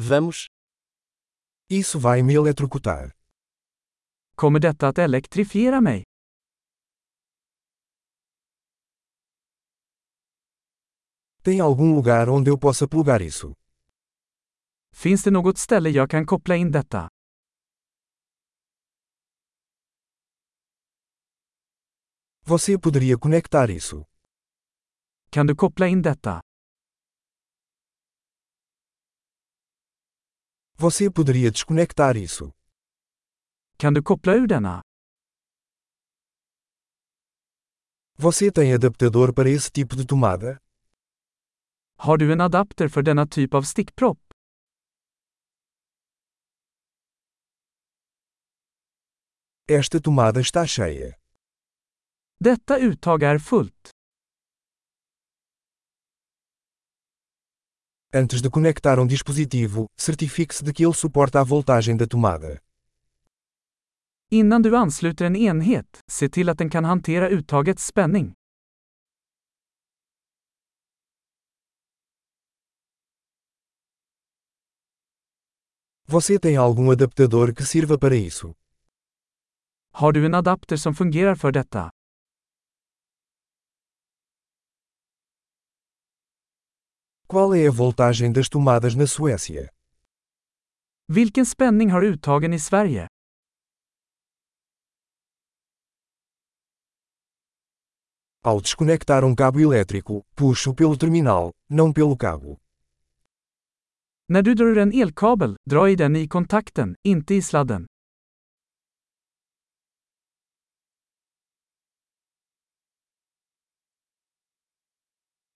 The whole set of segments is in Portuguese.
Vamos. Isso vai me eletrocutar. Kommer detta att elektrifiera mig? Tem algum lugar onde eu possa plugar isso? Finns det något ställe jag kan koppla in detta? Você poderia conectar isso? Kan du koppla in detta? Você poderia desconectar isso? Kan du koppla ur denna? Você tem adaptador para esse tipo de tomada? Har du en adapter för denna typ av stickpropp? Esta tomada está cheia. Detta uttag är fullt. Antes de conectar um dispositivo, certifique-se de que ele suporta a voltagem da tomada. Innan du ansluter en enhet, se till att den kan hantera uttagets spänning. Você tem algum adaptador que sirva para isso? Har du en adapter som fungerar för detta? Qual é a voltagem das tomadas na Suécia? Vilken spänning har uttagen i Sverige? Ao desconectar um cabo elétrico, puxo pelo terminal, não pelo cabo. När du drar ur en elkabel, dra i den i kontakten, inte i sladden.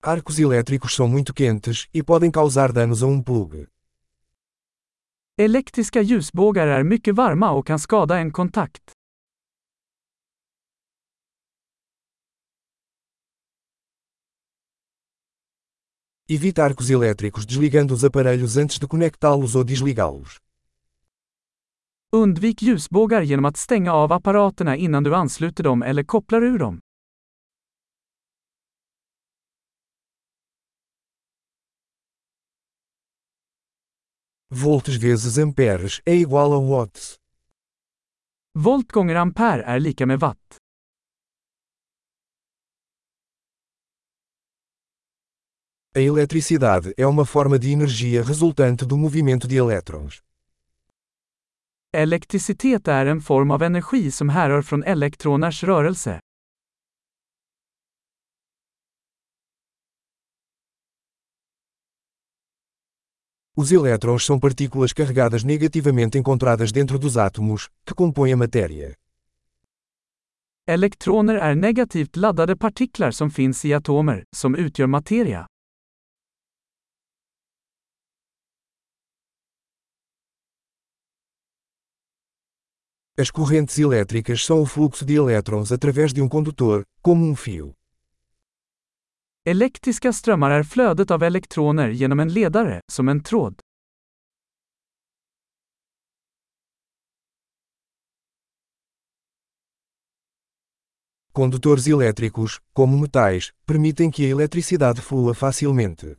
Arcos elétricos são muito quentes e podem causar danos a um plug. Elektriska ljusbågar är mycket varma och kan skada en kontakt. Evite arcos elétricos desligando os aparelhos antes de conectá-los ou desligá-los. Undvik ljusbågar genom att stänga av apparaterna innan du ansluter dem eller kopplar ur dem. Volts vezes amperes é igual a watts. Volt gånger ampere är lika med watt. A eletricidade é uma forma de energia resultante do movimento de elétrons. Elektricitet är en form av energi som härrör från elektroners rörelse. Os elétrons são partículas carregadas negativamente encontradas dentro dos átomos, que compõem a matéria. Elektroner är negativt laddade partiklar som finns i atomer, som utgör materia. As correntes elétricas são o fluxo de elétrons através de um condutor, como um fio. Elektriska strömmar är flödet av elektroner genom en ledare, som en tråd. Condutores elétricos, como metais, permitem que a eletricidade flua facilmente.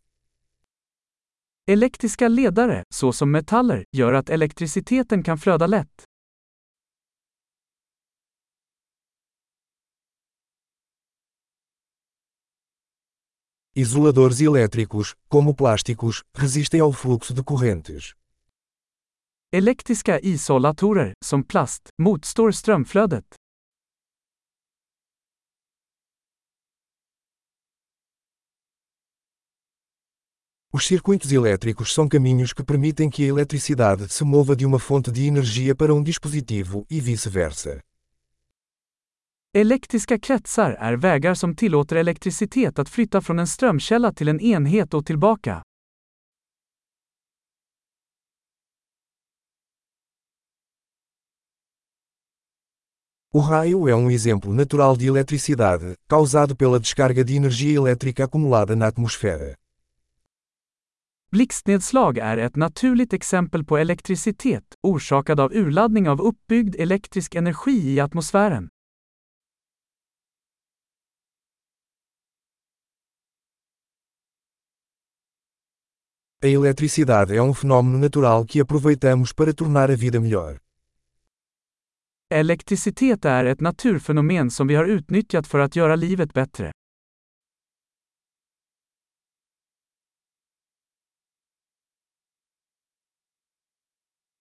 Elektriska ledare, såsom metaller, gör att elektriciteten kan flöda lätt. Isoladores elétricos, como plásticos, resistem ao fluxo de correntes. Elektriska isolatorer, som plast, motstår strömflödet. Os circuitos elétricos são caminhos que permitem que a eletricidade se mova de uma fonte de energia para um dispositivo e vice-versa. Elektriska kretsar är vägar som tillåter elektricitet att flytta från en strömkälla till en enhet och tillbaka. O raio é um exemplo natural de eletricidade, causado pela descarga de energia elétrica acumulada na atmosfera. Blixtnedslag är ett naturligt exempel på elektricitet, orsakad av urladdning av uppbyggd elektrisk energi i atmosfären. A eletricidade é um fenômeno natural que aproveitamos para tornar a vida melhor. Elektricitet är ett naturfenomen som vi har utnyttjat för att göra livet bättre.